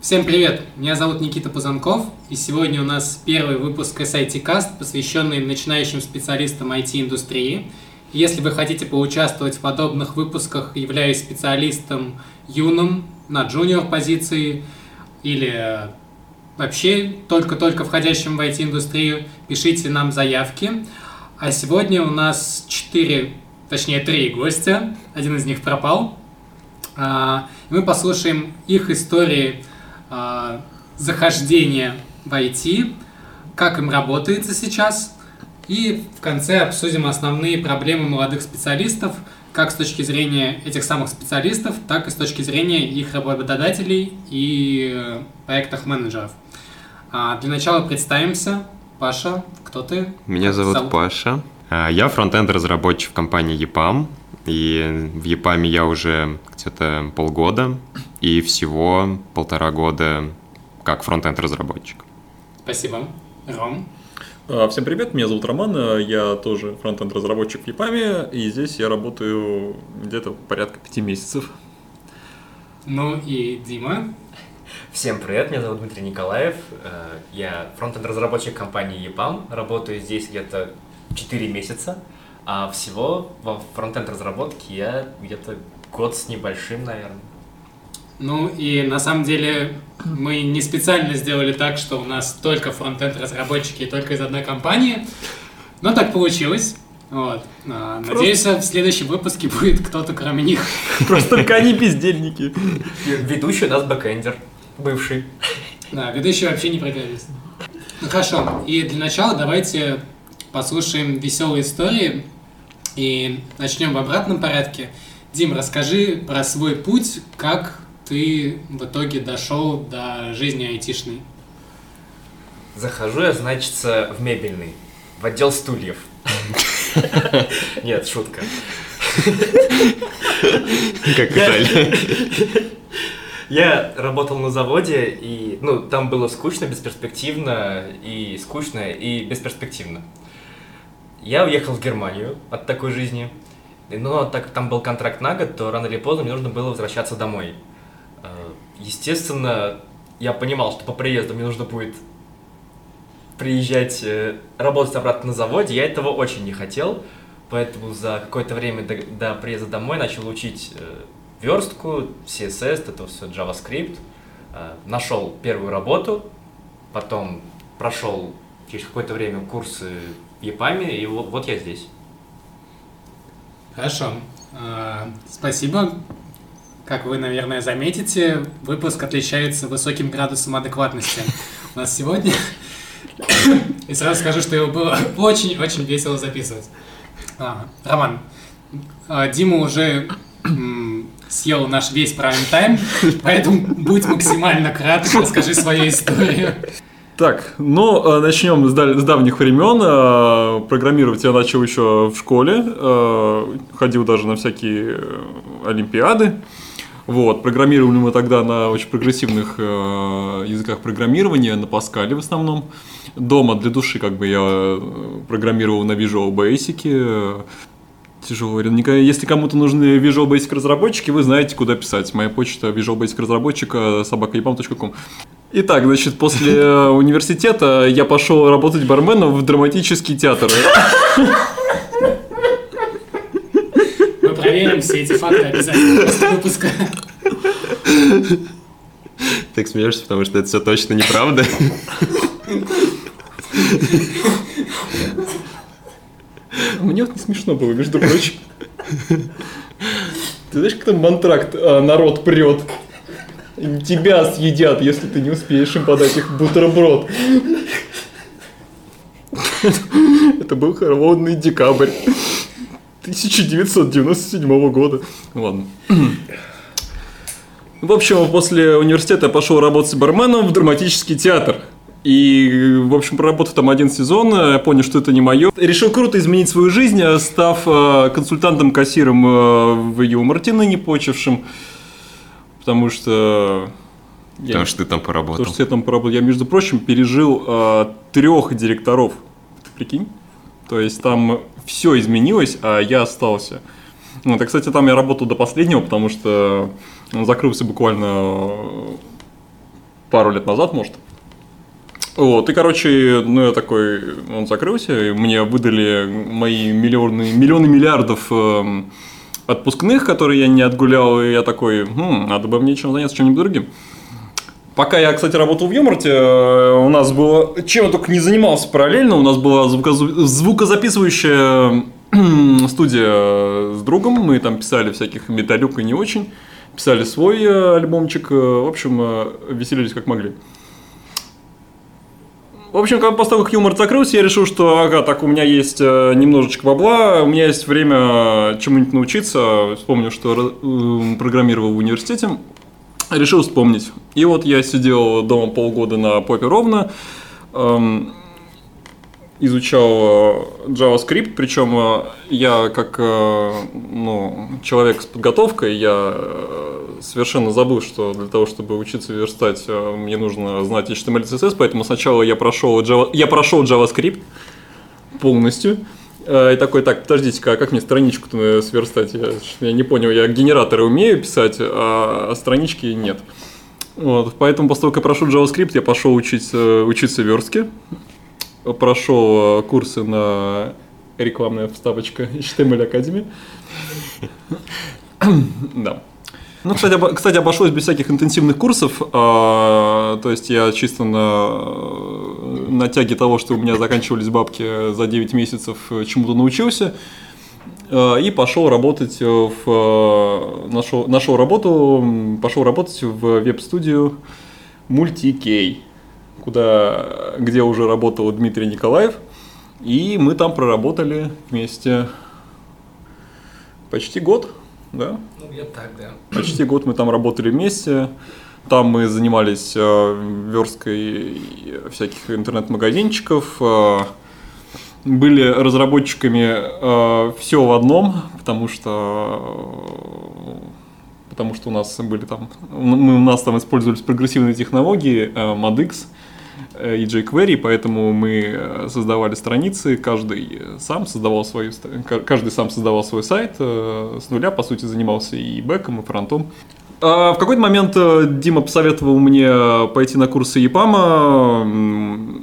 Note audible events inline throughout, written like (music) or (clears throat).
Всем привет! Меня зовут Никита Пузанков, и сегодня у нас первый выпуск SIT Cast, посвященный начинающим специалистам IT-индустрии. Если вы хотите поучаствовать в подобных выпусках, являясь специалистом юным на джуниор позиции или вообще только-только входящим в IT-индустрию, пишите нам заявки. А сегодня у нас четыре, точнее три гостя, один из них пропал. А, мы послушаем их истории а, захождения в IT, как им работается сейчас, и в конце обсудим основные проблемы молодых специалистов, как с точки зрения этих самых специалистов, так и с точки зрения их работодателей и э, проектных менеджеров. А для начала представимся. Паша, кто ты? Меня зовут, зовут? Паша. Я фронтенд-разработчик в компании EPAM. И в EPAM я уже где-то полгода. И всего полтора года как фронтенд-разработчик. Спасибо. Ром? А, всем привет, меня зовут Роман, я тоже фронтенд-разработчик в EPAM, и здесь я работаю где-то порядка пяти месяцев. Ну и Дима? Всем привет, меня зовут Дмитрий Николаев, э, я фронтенд-разработчик компании EPAM, работаю здесь где-то 4 месяца, а всего во фронтенд-разработке я где-то год с небольшим, наверное. Ну и на самом деле мы не специально сделали так, что у нас только фронтенд-разработчики и только из одной компании, но так получилось. Вот. А, надеюсь, в следующем выпуске будет кто-то кроме них. Просто только они бездельники. Ведущий у нас бэкэндер бывший. Да, ведущий вообще не программист. Ну хорошо, и для начала давайте послушаем веселые истории и начнем в обратном порядке. Дим, расскажи про свой путь, как ты в итоге дошел до жизни айтишной. Захожу я, значит, в мебельный, в отдел стульев. (laughs) Нет, шутка. Как Италия. Я работал на заводе, и ну, там было скучно, бесперспективно, и скучно, и бесперспективно. Я уехал в Германию от такой жизни, но так как там был контракт на год, то рано или поздно мне нужно было возвращаться домой. Э, естественно, я понимал, что по приезду мне нужно будет приезжать, э, работать обратно на заводе. Я этого очень не хотел, поэтому за какое-то время до, до приезда домой начал учить э, верстку, CSS, это все JavaScript. Нашел первую работу, потом прошел через какое-то время курсы EPAM, и вот, я здесь. Хорошо. Э, спасибо. Как вы, наверное, заметите, выпуск отличается высоким градусом адекватности. У нас сегодня... И сразу скажу, что его было очень-очень весело записывать. А, Роман, а, Дима уже съел наш весь прайм-тайм, поэтому будь максимально краток, расскажи свою историю. Так, ну, э, начнем с, с давних времен. Э, программировать я начал еще в школе, э, ходил даже на всякие олимпиады. Вот, программировали мы тогда на очень прогрессивных языках программирования, на Паскале в основном. Дома для души как бы я программировал на Visual Basic, Тяжело, Если кому-то нужны Visual Basic разработчики, вы знаете, куда писать. Моя почта Visual Basic разработчика собакаебам.ком. Итак, значит, после э, университета я пошел работать барменом в драматический театр. Мы проверим все эти факты обязательно после выпуска. Так смеешься, потому что это все точно неправда. Мне вот не смешно было, между прочим. Ты знаешь, как там мантракт а, народ прет? Тебя съедят, если ты не успеешь им подать их бутерброд. Это был холодный декабрь 1997 года. Ладно. В общем, после университета я пошел работать барменом в драматический театр. И, в общем, проработав там один сезон, я понял, что это не мое. Решил круто изменить свою жизнь, став э, консультантом-кассиром э, в юморте, не почившим. Потому что... Потому я, что ты там поработал. Потому что я там поработал. Я, между прочим, пережил э, трех директоров. Ты прикинь? То есть там все изменилось, а я остался. Вот, и, кстати, там я работал до последнего, потому что Он закрылся буквально пару лет назад, может. Вот, и, короче, ну, я такой, он закрылся, и мне выдали мои миллионы, миллионы миллиардов э, отпускных, которые я не отгулял, и я такой, хм, надо бы мне чем заняться, чем-нибудь другим. Пока я, кстати, работал в Юморте, э, у нас было, чем я только не занимался параллельно, у нас была звукозу- звукозаписывающая (clears throat) студия с другом, мы там писали всяких металюк и не очень, писали свой э, альбомчик, э, в общем, э, веселились как могли. В общем, когда после того, как юмор закрылся, я решил, что, ага, так у меня есть э, немножечко бабла, у меня есть время чему-нибудь научиться. Вспомнил, что э, программировал в университете. Решил вспомнить. И вот я сидел дома полгода на попе ровно, эм, изучал э, JavaScript, причем э, я как э, ну, человек с подготовкой, я совершенно забыл, что для того, чтобы учиться верстать, мне нужно знать HTML CSS, поэтому сначала я прошел, Java, я прошел JavaScript полностью, и такой, так, подождите-ка, а как мне страничку-то сверстать? Я, я не понял, я генераторы умею писать, а, а странички нет. Вот, поэтому после того, как я прошел JavaScript, я пошел учить, учиться верстке. Прошел э, курсы на рекламная вставочка (laughs) HTML Academy. Да. Ну, кстати, обо- кстати, обошлось без всяких интенсивных курсов. а, то есть я чисто на, на тяге того, что у меня заканчивались бабки за 9 месяцев, э, чему-то научился. А, и пошел работать в... Нашел, нашел работу, пошел работать в веб-студию Multikey, куда, где уже работал Дмитрий Николаев. И мы там проработали вместе почти год, да? Ну, я так, да. Почти год мы там работали вместе. Там мы занимались э, версткой всяких интернет-магазинчиков. э, были разработчиками все в одном, потому что э, потому что у нас были там мы, у нас там использовались прогрессивные технологии э, ModX э, и jQuery, поэтому мы э, создавали страницы, каждый э, сам создавал ка- каждый сам создавал свой сайт э, с нуля, по сути, занимался и бэком, и фронтом. А В какой-то момент э, Дима посоветовал мне пойти на курсы ЕПАМа, м,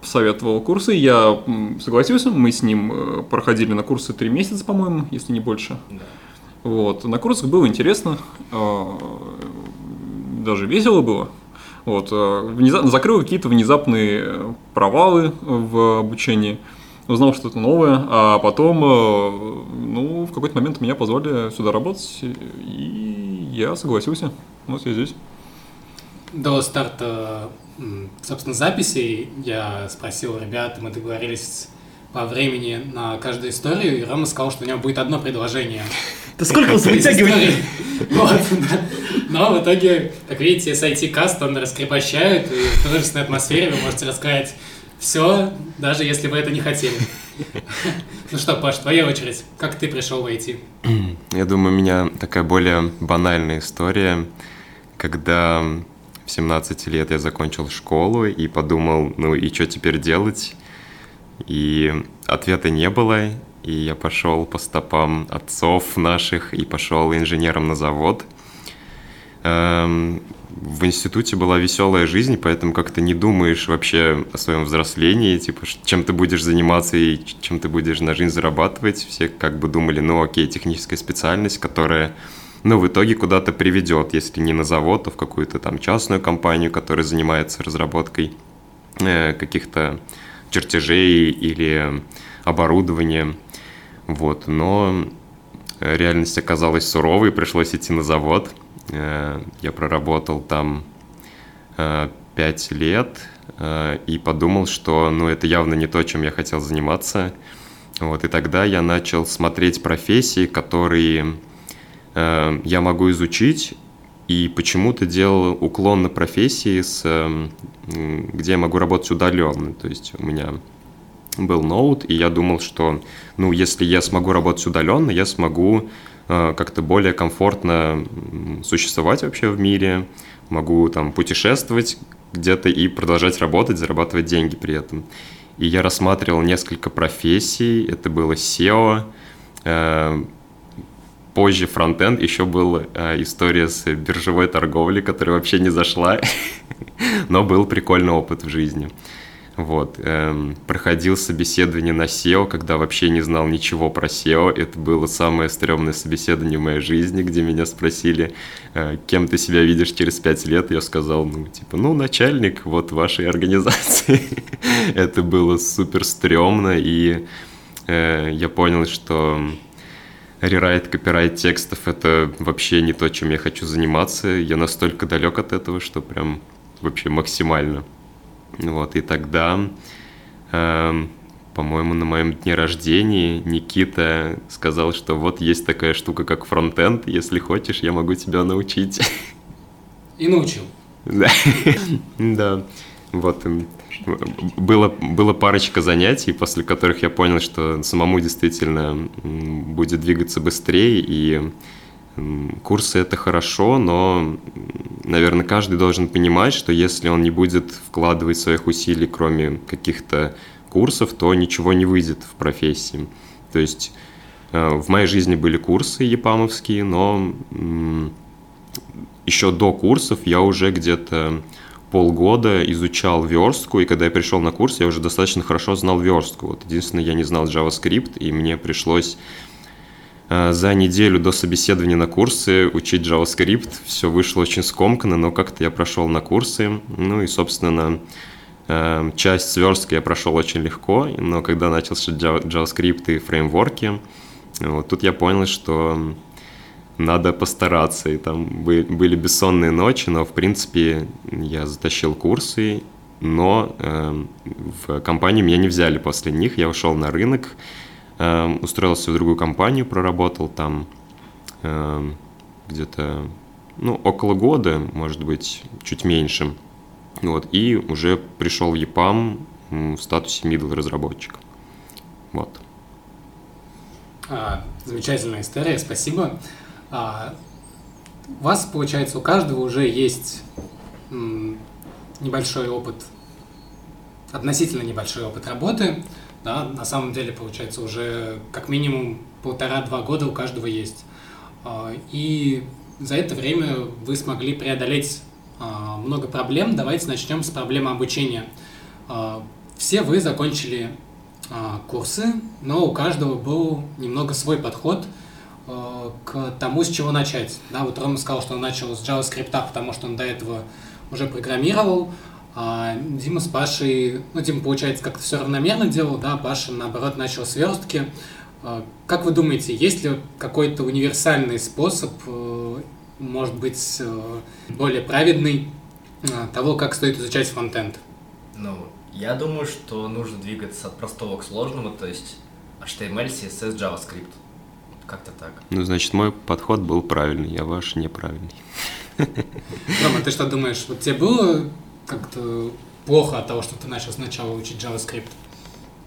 посоветовал курсы, я согласился, мы с ним э, проходили на курсы три месяца, по-моему, если не больше. Вот. На курсах было интересно, э, даже весело было. Вот. э, внезапно закрыл какие-то внезапные э, провалы в обучении, узнал что-то новое, а потом, э, ну, в какой-то момент меня позвали сюда работать, и я согласился. Вот я здесь. До старта, собственно, записи я спросил ребят, мы договорились времени на каждую историю, и Рома сказал, что у него будет одно предложение. (laughs) Да сколько вытягивать? истории. Вот, да. Но в итоге, как видите, с IT-каст он раскрепощает, и в дружественной атмосфере вы можете рассказать все, даже если вы это не хотели. (laughs) Ну что, Паш, твоя очередь. Как ты пришел в IT? Я думаю, у меня такая более банальная история, когда в 17 лет я закончил школу и подумал, ну и что теперь делать? И ответа не было, и я пошел по стопам отцов наших и пошел инженером на завод. Эм, В институте была веселая жизнь, поэтому как-то не думаешь вообще о своем взрослении, типа, чем ты будешь заниматься и чем ты будешь на жизнь зарабатывать. Все как бы думали, ну окей, техническая специальность, которая, ну, в итоге куда-то приведет, если не на завод, то в какую-то там частную компанию, которая занимается разработкой э, каких-то чертежей или оборудования. Вот, но э, реальность оказалась суровой, пришлось идти на завод. Э, Я проработал там э, пять лет э, и подумал, что ну, это явно не то, чем я хотел заниматься. Вот, и тогда я начал смотреть профессии, которые э, я могу изучить, и почему-то делал уклон на профессии, с, э, м, где я могу работать удаленно. То есть у меня был ноут, и я думал, что, ну, если я смогу работать удаленно, я смогу э, как-то более комфортно существовать вообще в мире, могу там путешествовать где-то и продолжать работать, зарабатывать деньги при этом. И я рассматривал несколько профессий, это было SEO, э, позже фронтенд еще была э, история с биржевой торговлей, которая вообще не зашла, (laughs) но был прикольный опыт в жизни. Вот. Эм, проходил собеседование на SEO, когда вообще не знал ничего про SEO. Это было самое стрёмное собеседование в моей жизни, где меня спросили, э, кем ты себя видишь через пять лет. Я сказал, ну, типа, ну, начальник вот вашей организации. (laughs) Это было супер стрёмно, и э, я понял, что рерайт, копирайт текстов — это вообще не то, чем я хочу заниматься. Я настолько далек от этого, что прям вообще максимально. Вот, и тогда, э, по-моему, на моем дне рождения Никита сказал, что вот есть такая штука, как фронтенд, если хочешь, я могу тебя научить. И научил. Да, (laughs) да. Вот, было, было парочка занятий, после которых я понял, что самому действительно будет двигаться быстрее, и Курсы это хорошо, но, наверное, каждый должен понимать, что если он не будет вкладывать своих усилий, кроме каких-то курсов, то ничего не выйдет в профессии. То есть э, в моей жизни были курсы епамовские, но еще до курсов я уже где-то полгода изучал верстку, и когда я пришел на курс, я уже достаточно хорошо знал верстку. Вот единственное, я не знал JavaScript, и мне пришлось Э, за неделю до собеседования на курсы учить JavaScript. Все вышло очень скомканно, но как-то я прошел на курсы. Ну и, собственно, э, часть сверстки я прошел очень легко, но когда начался JavaScript и фреймворки, вот тут я понял, что надо постараться. И там были бессонные ночи, но, в принципе, я затащил курсы, но э, в компанию меня не взяли после них. Я ушел на рынок, Эм, устроился в другую компанию, проработал там эм, где-то ну, около года, может быть, чуть меньше. Вот, и уже пришел в EPAM в статусе middle разработчика. Вот. А, замечательная история, спасибо. А, у вас, получается, у каждого уже есть небольшой опыт, относительно небольшой опыт работы да, на самом деле, получается, уже как минимум полтора-два года у каждого есть. А, и за это время вы смогли преодолеть а, много проблем. Давайте начнем с проблемы обучения. А, все вы закончили курсы, но у каждого был немного свой подход к тому, с чего начать. Да, вот Рома сказал, что он начал с JavaScript, потому что он до этого уже программировал, а Дима с Пашей, ну, Дима, получается, как-то все равномерно делал, да, Паша, наоборот, начал сверстки. А, как вы думаете, есть ли какой-то универсальный способ, э, может быть, э, более праведный э, того, как стоит изучать фронтенд? Ну, я думаю, что нужно двигаться от простого к сложному, то есть HTML, CSS, JavaScript. Как-то так. Ну, значит, мой подход был правильный, я ваш неправильный. Рома, ты что думаешь, вот тебе было как-то плохо от того, что ты начал сначала учить JavaScript?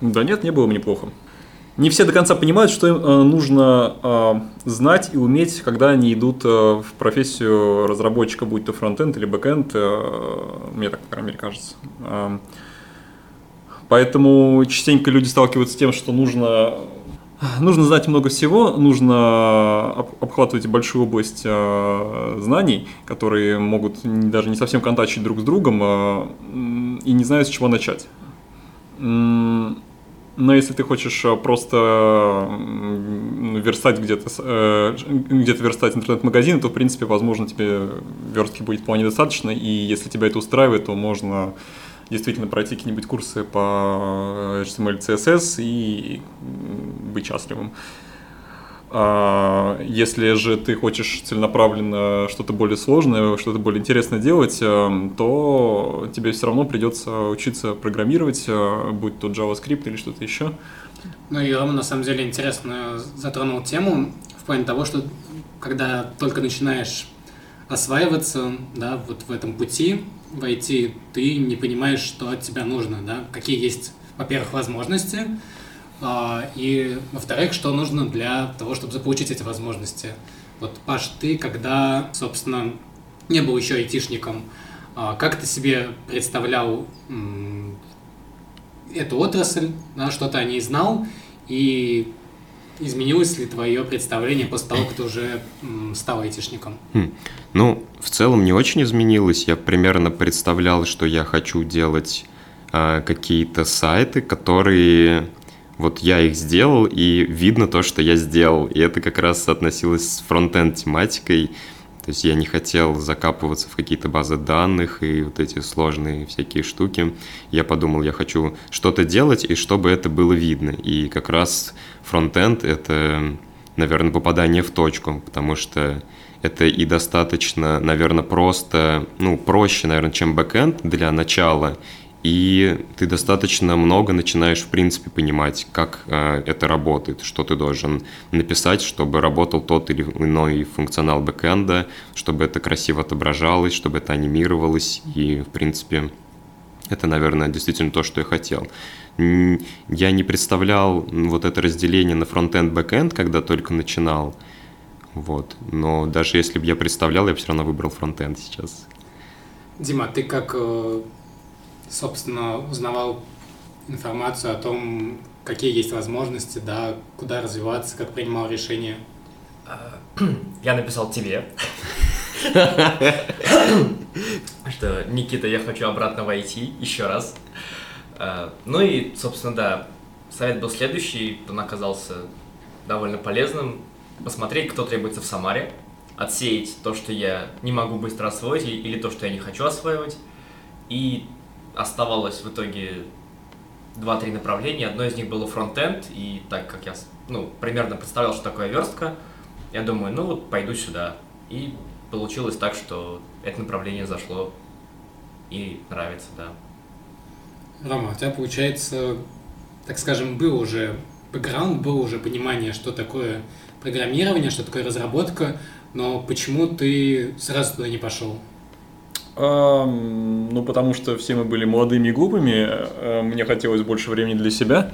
Да нет, не было мне плохо. Не все до конца понимают, что им э, нужно э, знать и уметь, когда они идут э, в профессию разработчика, будь то фронтенд или бэкенд, мне так, по крайней мере, кажется. Э, поэтому частенько люди сталкиваются с тем, что нужно Нужно знать много всего, нужно обхватывать большую область э, знаний, которые могут даже не совсем контачить друг с другом э, и не знают, с чего начать. Но если ты хочешь э, просто верстать где-то, где-то верстать интернет-магазин, то, в принципе, возможно, тебе верстки будет вполне достаточно, и если тебя это устраивает, то можно действительно пройти какие-нибудь курсы по HTML, CSS и быть счастливым. А, если же ты хочешь целенаправленно что-то более сложное, что-то более интересное делать, э, то тебе все равно придется учиться программировать, э, будь то JavaScript или что-то еще. Ну и Рома на самом деле интересно затронул тему в плане того, что когда только начинаешь осваиваться да, вот в этом пути, войти, ты не понимаешь, что от тебя нужно, да, какие есть, во-первых, возможности, а, и, во-вторых, что нужно для того, чтобы заполучить эти возможности. Вот, Паш, ты, когда, собственно, не был еще айтишником, а, как ты себе представлял эту отрасль, да, что ты о ней знал, и изменилось ли твое представление после того, как ты уже стал айтишником? Хм. Ну, в целом не очень изменилось. Я примерно представлял, что я хочу делать э, какие-то сайты, которые вот я их сделал, и видно то, что я сделал. И это как раз относилось с фронтенд тематикой. То есть я не хотел закапываться в какие-то базы данных и вот эти сложные всякие штуки. Я подумал, я хочу что-то делать, и чтобы это было видно. И как раз фронтенд — это, наверное, попадание в точку, потому что это и достаточно, наверное, просто, ну, проще, наверное, чем бэкенд для начала, и ты достаточно много начинаешь, в принципе, понимать, как э, это работает, что ты должен написать, чтобы работал тот или иной функционал бэкэнда, чтобы это красиво отображалось, чтобы это анимировалось, и, в принципе, это, наверное, действительно то, что я хотел. Я не представлял вот это разделение на фронтенд, бэкэнд, когда только начинал, вот, но даже если бы я представлял, я бы все равно выбрал фронтенд сейчас. Дима, ты как э, собственно, узнавал информацию о том, какие есть возможности, да, куда развиваться, как принимал решения? А, (clears throat) я написал тебе, (coughs) что Никита, я хочу обратно войти еще раз. А, ну и, собственно, да, совет был следующий, он оказался довольно полезным. Посмотреть, кто требуется в Самаре, отсеять то, что я не могу быстро освоить, или то, что я не хочу осваивать, и оставалось в итоге два-три направления. Одно из них было фронтенд, и так как я ну, примерно представлял, что такое верстка, я думаю, ну вот пойду сюда. И получилось так, что это направление зашло и нравится, да. Рома, у тебя получается, так скажем, был уже бэкграунд, было уже понимание, что такое программирование, что такое разработка, но почему ты сразу туда не пошел? Ну, потому что все мы были молодыми и глупыми, э, мне хотелось больше времени для себя.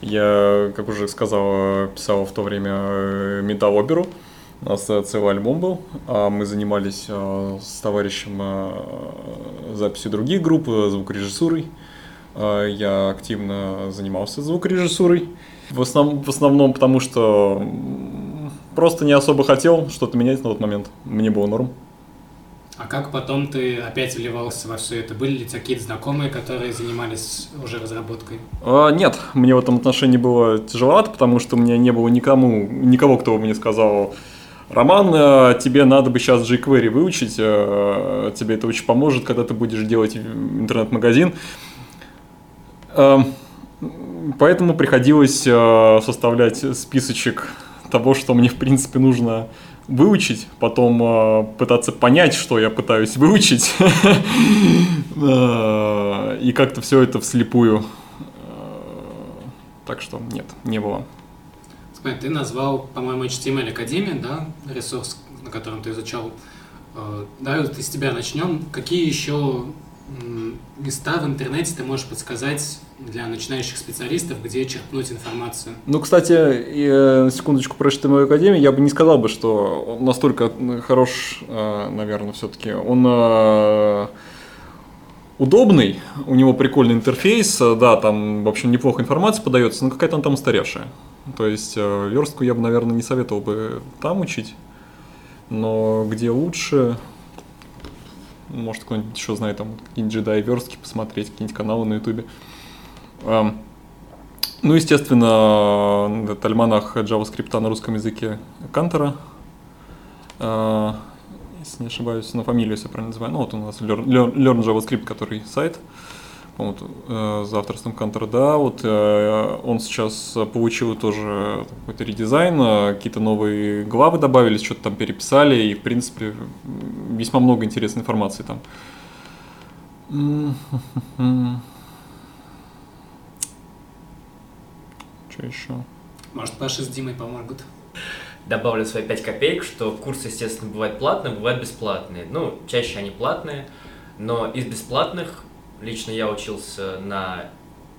Я, как уже сказал, писал в то время э, металл-оперу. У нас э, целый альбом был. А мы занимались с товарищем записью других групп, звукорежиссурой. Я активно занимался звукорежиссурой. В основном, в основном потому, что просто не особо хотел что-то менять на тот момент. Мне было норм. А как потом ты опять вливался во все это? Были ли у тебя какие-то знакомые, которые занимались уже разработкой? А, нет, мне в этом отношении было тяжеловато, потому что у меня не было никому, никого, кто бы мне сказал, Роман, э, тебе надо бы сейчас jQuery выучить, э, тебе это очень поможет, когда ты будешь делать интернет-магазин. Э, поэтому приходилось составлять списочек того, что мне в принципе нужно выучить, потом э, пытаться понять, что я пытаюсь выучить, (laughs) э, и как-то все это вслепую. Э, так что нет, не было. Смотри, ты назвал, по-моему, HTML Академия, да, ресурс, на котором ты изучал. Э, да, из тебя начнем. Какие еще места в интернете ты можешь подсказать для начинающих специалистов, где черпнуть информацию? Ну, кстати, э, секундочку про HTML Академию, я бы не сказал бы, что он настолько хорош, э, наверное, все-таки. Он э, удобный, у него прикольный интерфейс, да, там, в общем, неплохо информация подается, но какая-то там устаревшая. То есть верстку я бы, наверное, не советовал бы там учить, но где лучше, может, кто-нибудь еще знает, там, какие-нибудь джедаи верстки посмотреть, какие-нибудь каналы на ютубе. Ну, естественно, это альманах JavaScript на русском языке Кантера. А, если не ошибаюсь, на фамилию, если правильно называю. Ну, вот у нас Learn, Learn JavaScript, который сайт вот, э, за авторством Кантера, да, вот э, он сейчас получил тоже какой-то редизайн, э, какие-то новые главы добавились, что-то там переписали, и, в принципе, весьма много интересной информации там. Что еще? Может, Паша с Димой помогут? Добавлю свои 5 копеек, что курсы, естественно, бывают платные, бывают бесплатные. Ну, чаще они платные, но из бесплатных лично я учился на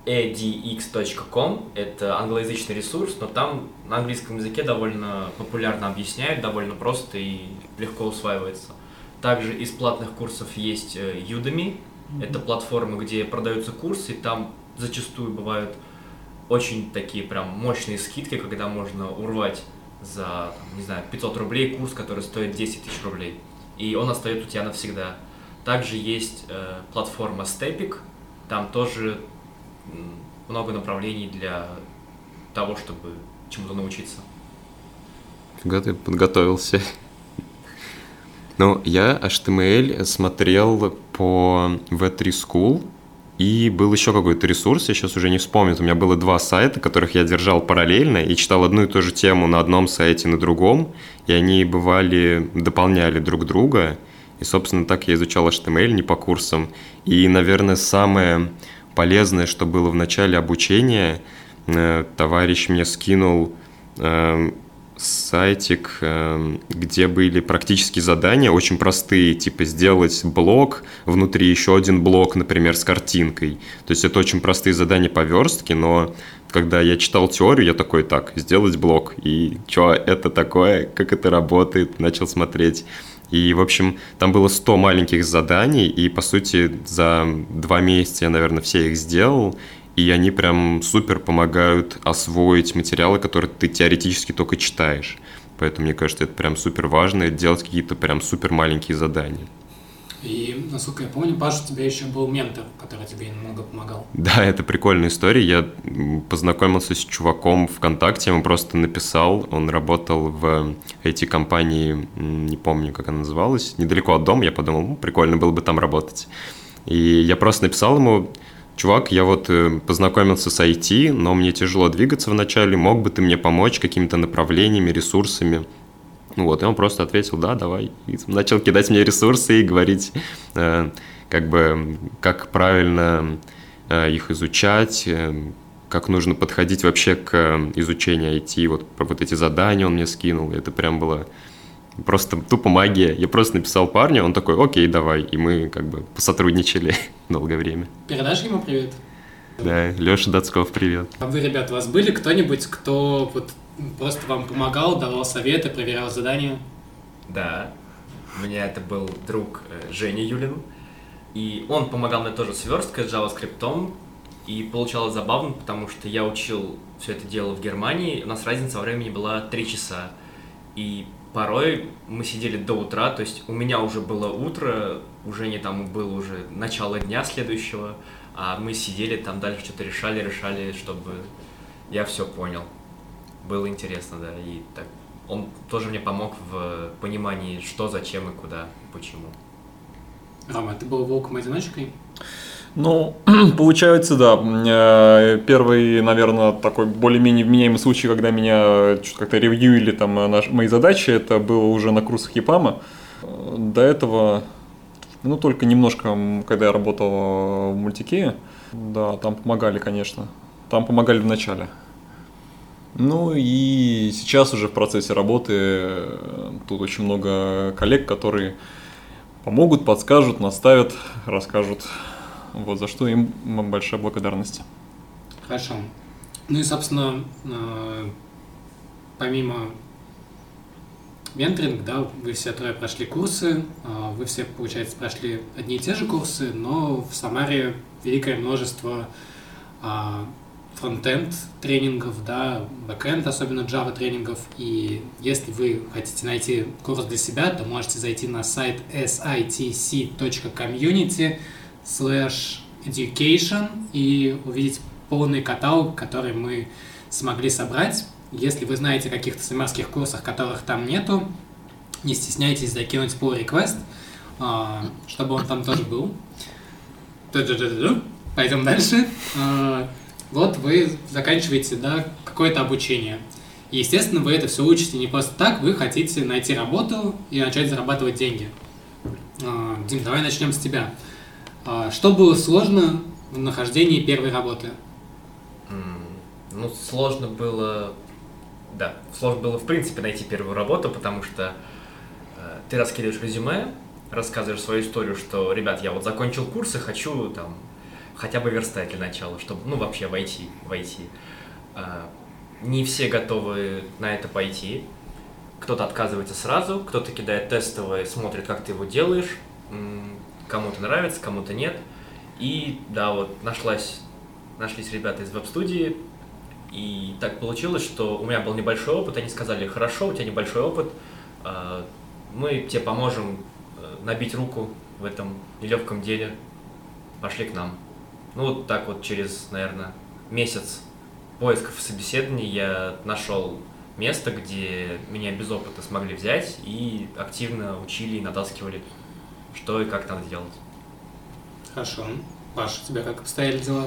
edx.com, это англоязычный ресурс, но там на английском языке довольно популярно объясняют, довольно просто и легко усваивается. Также из платных курсов есть э, Udemy, это платформа, где продаются курсы, там зачастую бывают очень такие прям мощные скидки, когда можно урвать за, там, не знаю, 500 рублей курс, который стоит 10 тысяч рублей. И он остается у тебя навсегда. Также есть э, платформа Stepik, там тоже много направлений для того, чтобы чему-то научиться. Фига ты подготовился. Ну, я HTML смотрел по V3 School, и был еще какой-то ресурс, я сейчас уже не вспомню. У меня было два сайта, которых я держал параллельно и читал одну и ту же тему на одном сайте, на другом. И они бывали, дополняли друг друга. И, собственно, так я изучал HTML не по курсам. И, наверное, самое полезное, что было в начале обучения, э, товарищ мне скинул э, сайтик, эм, где были практические задания, очень простые, типа сделать блок, внутри еще один блок, например, с картинкой. То есть это очень простые задания по верстке, но когда я читал теорию, я такой, так, сделать блок, и что это такое, как это работает, начал смотреть. И, в общем, там было 100 маленьких заданий, и, по сути, за два месяца я, наверное, все их сделал, и они прям супер помогают освоить материалы, которые ты теоретически только читаешь. Поэтому, мне кажется, это прям супер важно, делать какие-то прям супер маленькие задания. И, насколько я помню, Паша, у тебя еще был ментор, который тебе немного помогал. Да, это прикольная история. Я познакомился с чуваком ВКонтакте, ему просто написал, он работал в IT-компании, не помню, как она называлась, недалеко от дома, я подумал, ну, прикольно было бы там работать. И я просто написал ему, чувак, я вот э, познакомился с IT, но мне тяжело двигаться вначале, мог бы ты мне помочь какими-то направлениями, ресурсами? Ну вот, и он просто ответил, да, давай. И начал кидать мне ресурсы и говорить, э, как бы, как правильно э, их изучать, э, как нужно подходить вообще к изучению IT. Вот, вот эти задания он мне скинул, это прям было Просто тупо магия. Я просто написал парню, он такой, окей, давай. И мы как бы посотрудничали (laughs) долгое время. Передашь ему привет? Да, Леша Дацков, привет. А вы, ребят, у вас были кто-нибудь, кто вот просто вам помогал, давал советы, проверял задания? Да, у меня это был друг э, Женя Юлин, и он помогал мне тоже с версткой, с JavaScript, и получалось забавно, потому что я учил все это дело в Германии, у нас разница во времени была 3 часа, и порой мы сидели до утра, то есть у меня уже было утро, уже не там было уже начало дня следующего, а мы сидели там дальше что-то решали, решали, чтобы я все понял. Было интересно, да, и так он тоже мне помог в понимании, что, зачем и куда, почему. Рома, ты был волком-одиночкой? Ну, (clears throat) получается, да. Э, первый, наверное, такой более-менее вменяемый случай, когда меня что-то как-то ревьюили там э, наш, мои задачи, это было уже на курсах ЕПАМа. До этого, ну, только немножко, когда я работал в мультике, да, там помогали, конечно. Там помогали в начале. Ну и сейчас уже в процессе работы э, тут очень много коллег, которые помогут, подскажут, наставят, расскажут вот за что им большая благодарность. Хорошо. Ну и, собственно, э, помимо менторинг, да, вы все трое прошли курсы, э, вы все, получается, прошли одни и те же курсы, но в Самаре великое множество э, фронтенд тренингов, да, бэкенд, особенно Java тренингов, и если вы хотите найти курс для себя, то можете зайти на сайт sitc.community, slash education и увидеть полный каталог, который мы смогли собрать. Если вы знаете о каких-то самарских курсах, которых там нету, не стесняйтесь закинуть pull request, а, чтобы он там тоже был. Пойдем дальше. Вот вы заканчиваете да, какое-то обучение. естественно, вы это все учите не просто так, вы хотите найти работу и начать зарабатывать деньги. А, Дим, давай начнем с тебя. А что было сложно в нахождении первой работы? Ну, сложно было, да, сложно было в принципе найти первую работу, потому что э, ты раскидываешь резюме, рассказываешь свою историю, что, ребят, я вот закончил курсы, хочу там хотя бы верстать для начала, чтобы, ну, вообще войти, войти. Э, не все готовы на это пойти. Кто-то отказывается сразу, кто-то кидает тестовое, смотрит, как ты его делаешь, кому-то нравится, кому-то нет. И да, вот нашлась, нашлись ребята из веб-студии, И так получилось, что у меня был небольшой опыт, они сказали, хорошо, у тебя небольшой опыт, а, мы тебе поможем э, набить руку в этом нелегком деле, пошли к нам. Ну вот так вот через, наверное, месяц поисков и собеседований я нашел место, где меня без опыта смогли взять и активно учили и натаскивали, что и как надо делать. Хорошо. Паша, у тебя как обстояли дела?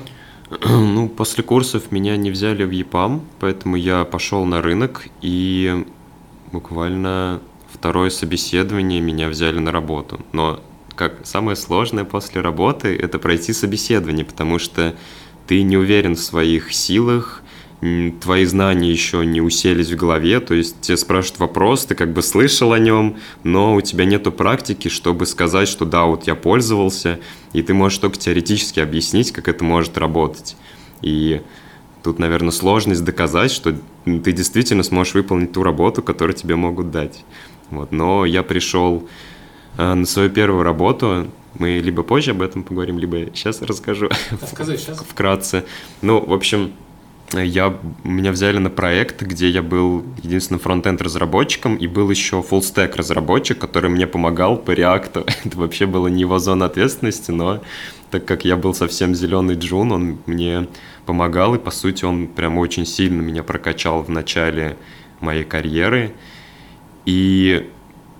(clears throat) Ну, после курсов меня не взяли в ЕПАМ, поэтому я пошел на рынок и буквально второе собеседование меня взяли на работу. Но как самое сложное после работы – это пройти собеседование, потому что ты не уверен в своих силах, твои знания еще не уселись в голове, то есть тебе спрашивают вопрос, ты как бы слышал о нем, но у тебя нету практики, чтобы сказать, что да, вот я пользовался, и ты можешь только теоретически объяснить, как это может работать. И тут, наверное, сложность доказать, что ты действительно сможешь выполнить ту работу, которую тебе могут дать. Вот. Но я пришел на свою первую работу, мы либо позже об этом поговорим, либо сейчас расскажу. Расскажи сейчас. Вкратце. Ну, в общем, я, меня взяли на проект, где я был единственным фронтенд разработчиком и был еще full stack разработчик, который мне помогал по реакту. (laughs) Это вообще было не его зона ответственности, но так как я был совсем зеленый джун, он мне помогал, и по сути он прям очень сильно меня прокачал в начале моей карьеры. И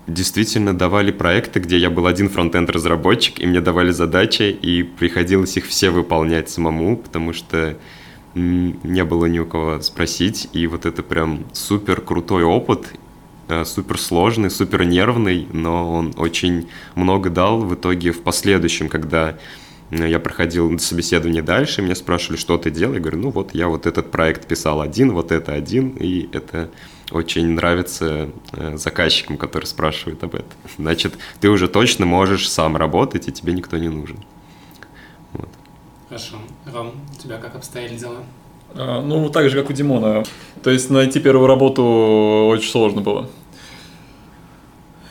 действительно давали проекты, где я был один фронтенд разработчик, и мне давали задачи, и приходилось их все выполнять самому, потому что не было ни у кого спросить, и вот это прям супер крутой опыт, э, супер сложный, супер нервный, но он очень много дал в итоге в последующем, когда э, я проходил собеседование дальше, меня спрашивали, что ты делал, я говорю, ну вот я вот этот проект писал один, вот это один, и это очень нравится э, заказчикам, которые спрашивают об этом. (laughs) Значит, ты уже точно можешь сам работать, и тебе никто не нужен. Вот. Хорошо. Ром, у тебя как обстояли дела? А, ну, так же, как у Димона. То есть найти первую работу очень сложно было.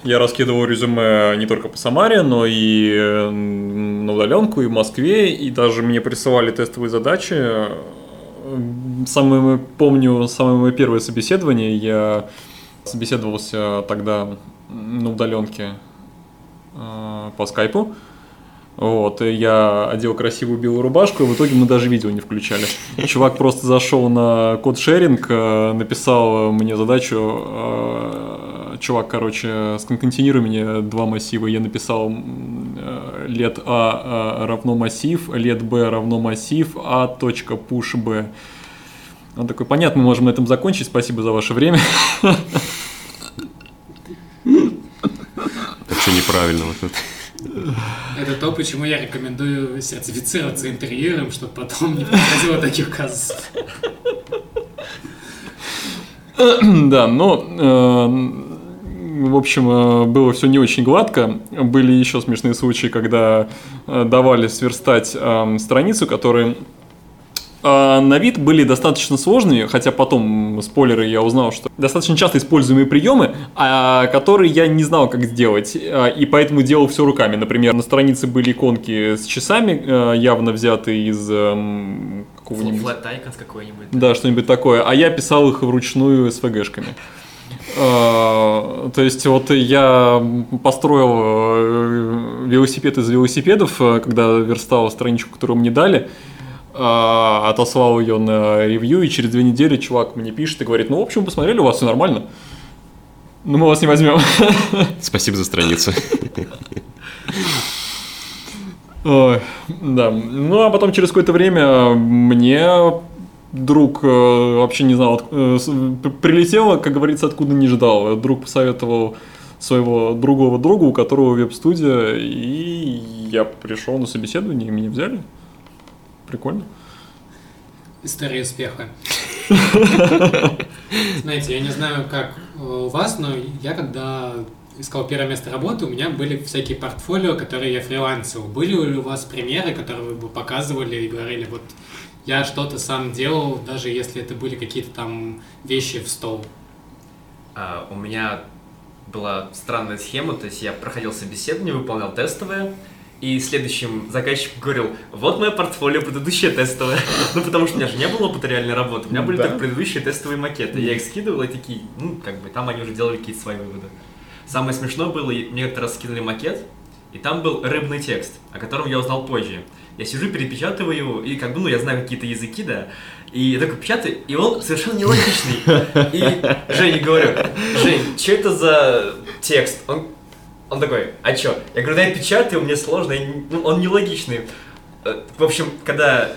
Я раскидывал резюме не только по Самаре, но и на удаленку, и в Москве, и даже мне присылали тестовые задачи. Самое, помню, самое мое первое собеседование, я собеседовался тогда на удаленке а, по скайпу. Вот, и я одел красивую белую рубашку, и в итоге мы даже видео не включали. Чувак просто зашел на код шеринг, э, написал мне задачу, э, чувак, короче, сконкатинируй мне два массива. Я написал э, лет А равно массив, лет Б равно массив, А точка push B. Он такой, понятно, мы можем на этом закончить, спасибо за ваше время. Так что неправильно вот это. Это то, почему я рекомендую сертифицироваться интерьером, чтобы потом не происходило таких казусов. Да, но э, в общем, э, было все не очень гладко. Были еще смешные случаи, когда э, давали сверстать страницу, которая на вид были достаточно сложными, хотя потом, спойлеры, я узнал, что достаточно часто используемые приемы, а, которые я не знал, как сделать, а, и поэтому делал все руками. Например, на странице были иконки с часами, явно взятые из эм, какого-нибудь... Flat icons какой-нибудь. Да, что-нибудь такое. А я писал их вручную с ФГшками. То есть вот я построил э, велосипед из велосипедов, э, когда верстал страничку, которую мне дали, а, отослал ее на ревью, и через две недели чувак мне пишет и говорит, ну, в общем, посмотрели, у вас все нормально. Но мы вас не возьмем. (laughs) Спасибо за страницу. Ой, да. Ну, а потом через какое-то время мне друг э, вообще не знал, э, прилетел, как говорится, откуда не ждал. Друг посоветовал своего другого друга, у которого веб-студия, и я пришел на собеседование, и меня взяли. Прикольно. История успеха. Знаете, я не знаю, как у вас, но я когда искал первое место работы, у меня были всякие портфолио, которые я фрилансил. Были ли у вас примеры, которые вы бы показывали и говорили, вот я что-то сам делал, даже если это были какие-то там вещи в стол? А, у меня была странная схема, то есть я проходил собеседование, выполнял тестовые, и следующим заказчиком говорил, вот мое портфолио предыдущее тестовое. (laughs) Ну, потому что у меня же не было опыта реальной работы, у меня были Да. только предыдущие тестовые макеты. Я их скидывал, и такие, ну, как бы, там они уже делали какие-то свои выводы. Самое смешное было, мне как-то раз скинули макет, и там был рыбный текст, о котором я узнал позже. Я сижу, перепечатываю его, и как бы, ну, я знаю какие-то языки, да, и я такой печатаю, и он совершенно нелогичный. И (laughs) Жене говорю, Жень, что это за текст? Он, он такой, а чё? Я говорю, да я печатаю, мне сложно, я ну, он нелогичный. Э, В общем, когда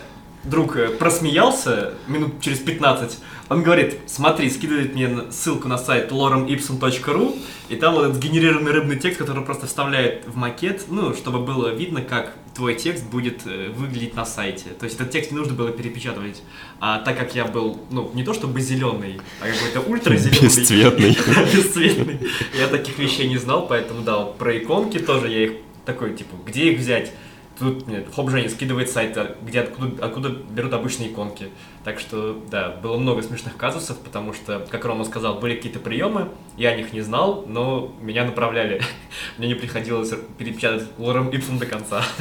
друг э, просмеялся минут через 15, он говорит, смотри, скидывает мне ссылку на сайт loremipsum.ru, и там вот этот сгенерированный рыбный текст, который просто вставляет в макет, ну, чтобы было видно, как твой текст будет э, выглядеть на сайте. То есть этот текст не нужно было перепечатывать. А так как я был, ну, не то чтобы зеленый, а какой-то ультразеленый. Бесцветный. (laughs) Бесцветный. Я таких вещей не знал, поэтому да, про иконки тоже я их такой, типа, где их взять? Тут мне Хоп Женя скидывает сайт, а где откуда, откуда берут обычные иконки. Так что, да, было много смешных казусов, потому что, как Рома сказал, были какие-то приемы, я о них не знал, но меня направляли. (laughs) Мне не приходилось перепечатать лорем Ипсум до конца. (laughs)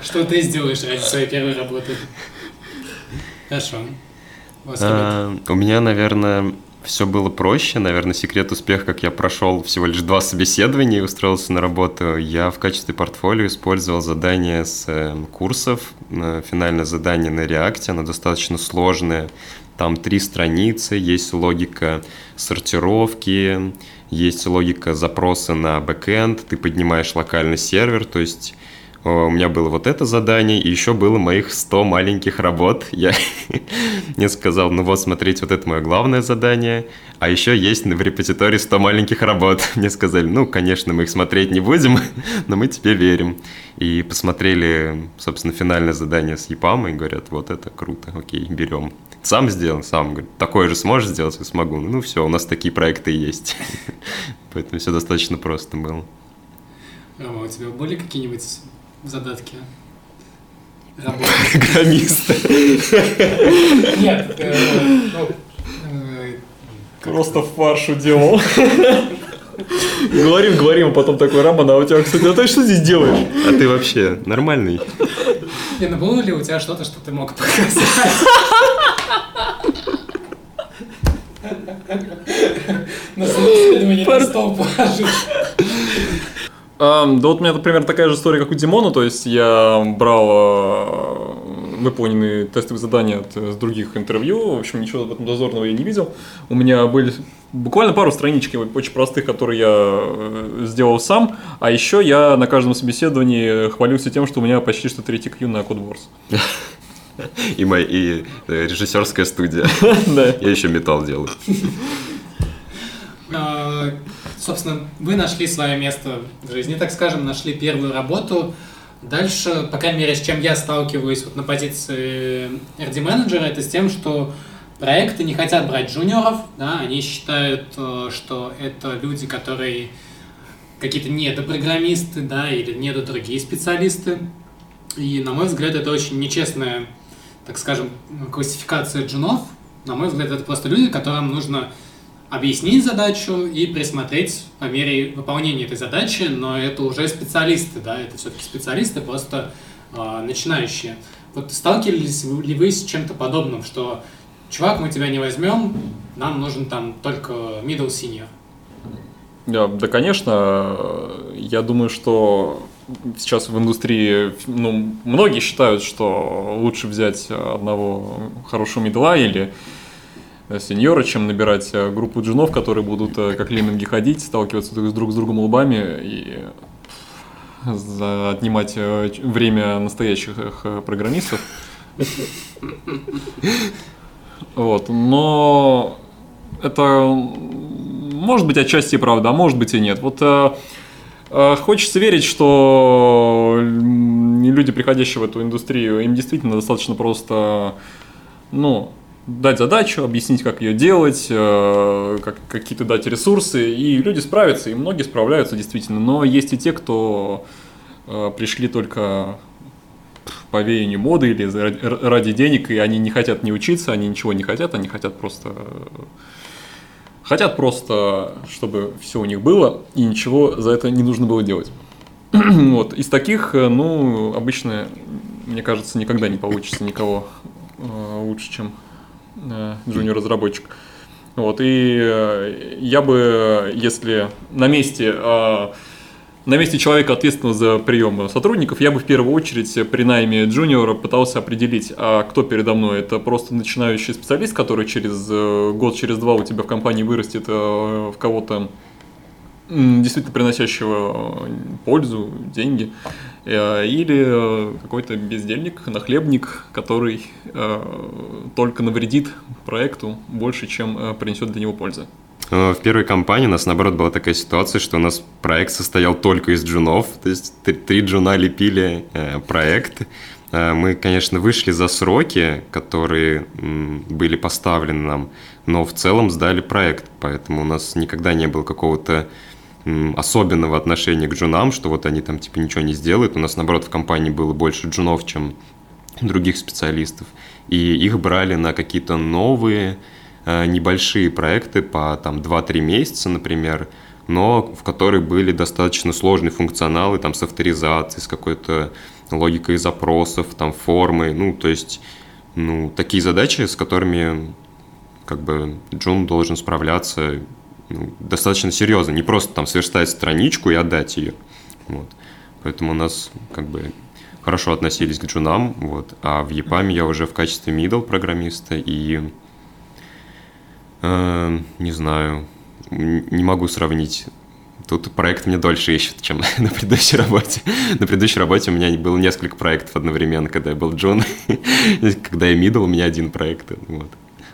Что ты сделаешь ради своей первой работы? Хорошо. А, У меня, наверное, все было проще. Наверное, секрет успеха, как я прошел всего лишь два собеседования и устроился на работу. Я в качестве портфолио использовал задание с э, курсов. Э, Финальное задание на React, оно достаточно сложное. Там три страницы, есть логика сортировки, есть логика запроса на бэкэнд, ты поднимаешь локальный сервер, то есть у меня было вот это задание, и еще было моих 100 маленьких работ. Я (laughs) мне сказал, ну вот, смотрите, вот это мое главное задание, а еще есть в репозитории 100 маленьких работ. (laughs) Мне сказали, ну, конечно, мы их смотреть не будем, (laughs) но мы тебе верим. И посмотрели, собственно, финальное задание с ЕПАМ и говорят, вот это круто, окей, берем. Сам сделал, сам, говорит, такое же сможешь сделать? Я смогу. Ну, все, у нас такие проекты есть. Поэтому все достаточно просто было. Рома, у тебя были какие-нибудь задатки? Работы? Программист. Нет, э, ну, э, Просто фаршу делал. Говорим, говорим, а потом такой, Роман, а у тебя, кстати, а ты что здесь делаешь? А ты вообще нормальный? не, ну было ли у тебя что-то, что ты мог показать? На собеседовании на стол положить. Ам, да вот у меня, например, такая же история, как у Димона, то есть я брал э, выполненные тестовые задания от, э, с других интервью, в общем, ничего в этом зазорного я не видел. У меня были буквально пару страничек очень простых, которые я э, сделал сам, а еще я на каждом собеседовании хвалился тем, что у меня почти что третий Q на CodeWars. (laughs) И, моя, и э, режиссерская студия. (laughs) Я еще металл делаю. Собственно, вы нашли свое место в жизни, так скажем, нашли первую работу. Дальше, по крайней мере, с чем я сталкиваюсь вот на позиции RD-менеджера, это с тем, что проекты не хотят брать джуниоров, да, они считают, э, что это люди, которые какие-то недопрограммисты, да, или недо другие специалисты. И, на мой взгляд, это очень нечестная, так скажем, классификация джунов. На мой взгляд, это просто люди, которым нужно объяснить задачу и присмотреть по мере выполнения этой задачи, но это уже специалисты, да, это все-таки специалисты, просто э, начинающие. Вот сталкивались ли вы с чем-то подобным, что чувак, мы тебя не возьмем, нам нужен там только middle senior. Да, да, конечно, я думаю, что сейчас в индустрии, ну, многие считают, что лучше взять одного хорошего медла или сеньора, чем набирать э, группу джунов, которые будут э, как лемминги ходить, сталкиваться друг с друг с другом лбами и отнимать э, время настоящих э, программистов. Вот, но это может быть отчасти правда, а может быть и нет. Вот э, э, хочется верить, что люди, приходящие в эту индустрию, им действительно достаточно просто, ну, дать задачу, объяснить, как ее делать, э, как, какие-то дать ресурсы, и люди справятся, и многие справляются действительно. Но есть и те, кто э, пришли только по веянию моды или ради денег, и они не хотят не учиться, они ничего не хотят, они хотят просто хотят просто, чтобы все у них было, и ничего за это не нужно было делать. (clears throat) вот. Из таких, э, ну, обычно, мне кажется, никогда не получится никого лучше, чем джуниор-разработчик. Вот, и э, я бы, если на месте э, на месте человека, ответственного за прием сотрудников, я бы в первую очередь при найме джуниора пытался определить, а кто передо мной. Это просто начинающий специалист, который через э, год, через два у тебя в компании вырастет э, в кого-то действительно приносящего э, пользу, деньги, или какой-то бездельник, нахлебник, который только навредит проекту больше, чем принесет для него пользы. В первой компании у нас, наоборот, была такая ситуация, что у нас проект состоял только из джунов, то есть три джуна лепили э, проект. Э, мы, конечно, вышли за сроки, которые были поставлены нам, но в целом сдали проект, поэтому у нас никогда не было какого-то особенного отношения к джунам, что вот они там типа ничего не сделают. У нас, наоборот, в компании было больше джунов, чем других специалистов. И их брали на какие-то новые Э, небольшие проекты по там 2-3 месяца, например, но в которых были достаточно сложные функционалы там с авторизацией, с какой-то логикой запросов, там формы, ну, то есть, ну, такие задачи, с которыми как бы Джун должен справляться ну, достаточно серьезно, не просто там сверстать страничку и отдать ее, вот. Поэтому у нас как бы хорошо относились к джунам, вот, а в EPAM я уже в качестве middle программиста и Э, не знаю, не могу сравнить. Тут проект мне дольше ищет, чем (laughs) на предыдущей работе. На предыдущей работе у меня было несколько проектов одновременно, когда я был джун. (laughs) когда я middle, у меня один проект, вот,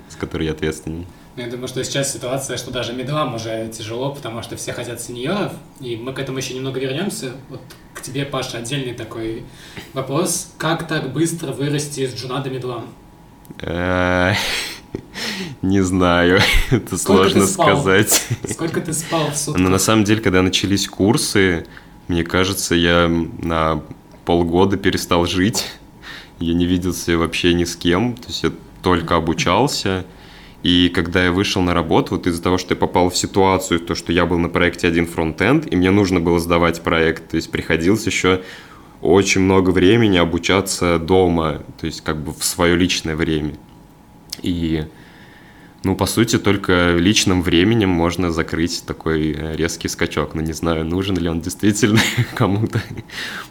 с которым я ответственен. Я думаю, что сейчас ситуация, что даже медлам уже тяжело, потому что все хотят сеньоров, и мы к этому еще немного вернемся. Вот к тебе, Паша, отдельный такой вопрос. Как так быстро вырасти из джуна до медла? Э, (laughs) Не знаю, (laughs) это сложно сказать. Сколько ты спал в сутках? Но на самом деле, когда начались курсы, мне кажется, я на полгода перестал жить. Я не виделся вообще ни с кем, то есть я только обучался. И когда я вышел на работу, вот из-за того, что я попал в ситуацию, то, что я был на проекте один фронтенд, и мне нужно было сдавать проект, то есть приходилось еще очень много времени обучаться дома, то есть как бы в свое личное время. И, ну, по сути, только личным временем можно закрыть такой резкий скачок. Но не знаю, нужен ли он действительно (laughs) кому-то,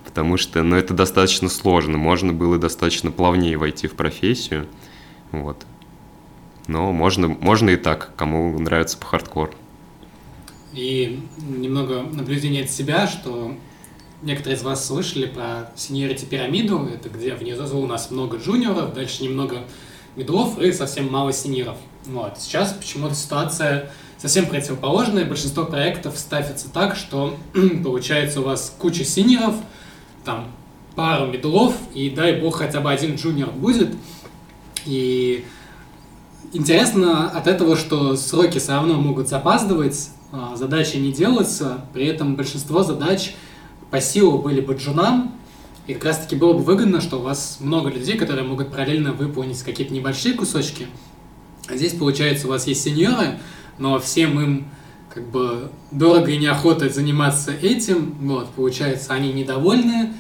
потому что, ну, это достаточно сложно. Можно было достаточно плавнее войти в профессию, вот. Но можно, можно и так, кому нравится похардкорнее. И немного наблюдения от себя, что некоторые из вас слышали про seniority пирамиду, это где внизу у нас много джуниоров, дальше немного мидлов и совсем мало сеньоров. Вот. Сейчас почему-то ситуация совсем противоположная. Большинство проектов ставится так, что (clears throat) получается у вас куча сеньоров, там пару медлов, и дай бог хотя бы один джуниор будет. И интересно от этого, что сроки все равно могут запаздывать, а, задачи не делаются, при этом большинство задач по силу были бы джунам, и как раз-таки было бы выгодно, что у вас много людей, которые могут параллельно выполнить какие-то небольшие кусочки. А здесь, получается, у вас есть сеньоры, но всем им как бы дорого и неохота заниматься этим. Вот, получается, они недовольны,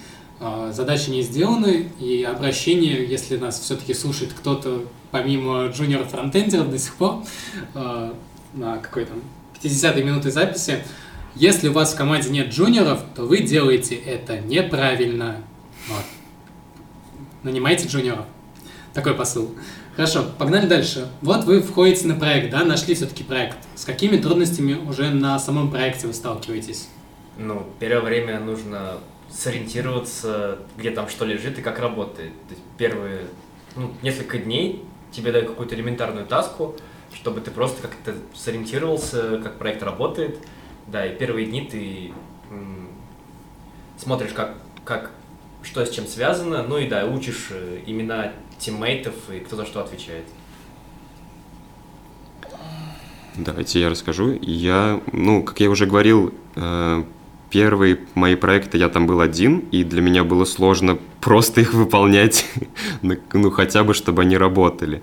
задачи не сделаны, и обращение, если нас все-таки слушает кто-то помимо джуниор фронтендеров до сих пор, а, на какой-то 50-й минуты записи, если у вас в команде нет джуниоров, то вы делаете это неправильно. Вот. Нанимайте джуниоров. Такой посыл. Хорошо, погнали дальше. Вот вы входите на проект, да, нашли все-таки проект. С какими трудностями уже на самом проекте вы сталкиваетесь? Ну, первое время нужно сориентироваться, где там что лежит и как работает. То есть первые ну, несколько дней тебе дают какую-то элементарную таску, чтобы ты просто как-то сориентировался, как проект работает. Да, и первые дни ты смотришь, как, как что с чем связано, ну и да, учишь э, имена тиммейтов и кто за что отвечает. Давайте я расскажу. Я, ну, как я уже говорил, э, первые мои проекты я там был один, и для меня было сложно (laughs) просто их выполнять, (laughs) ну, хотя бы, чтобы они работали.